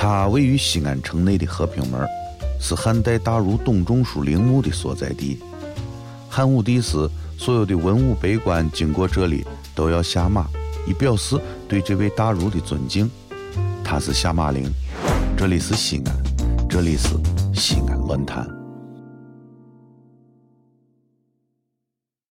它位于西安城内的和平门是汉代大儒董仲舒陵墓的所在地。汉武帝时所有的文武百官经过这里都要下马以表示对这位大儒的尊敬。他是下马陵这里是西安这里是西安论坛。